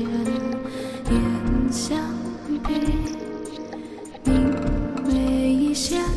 眼相比，明媚一线。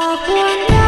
Aku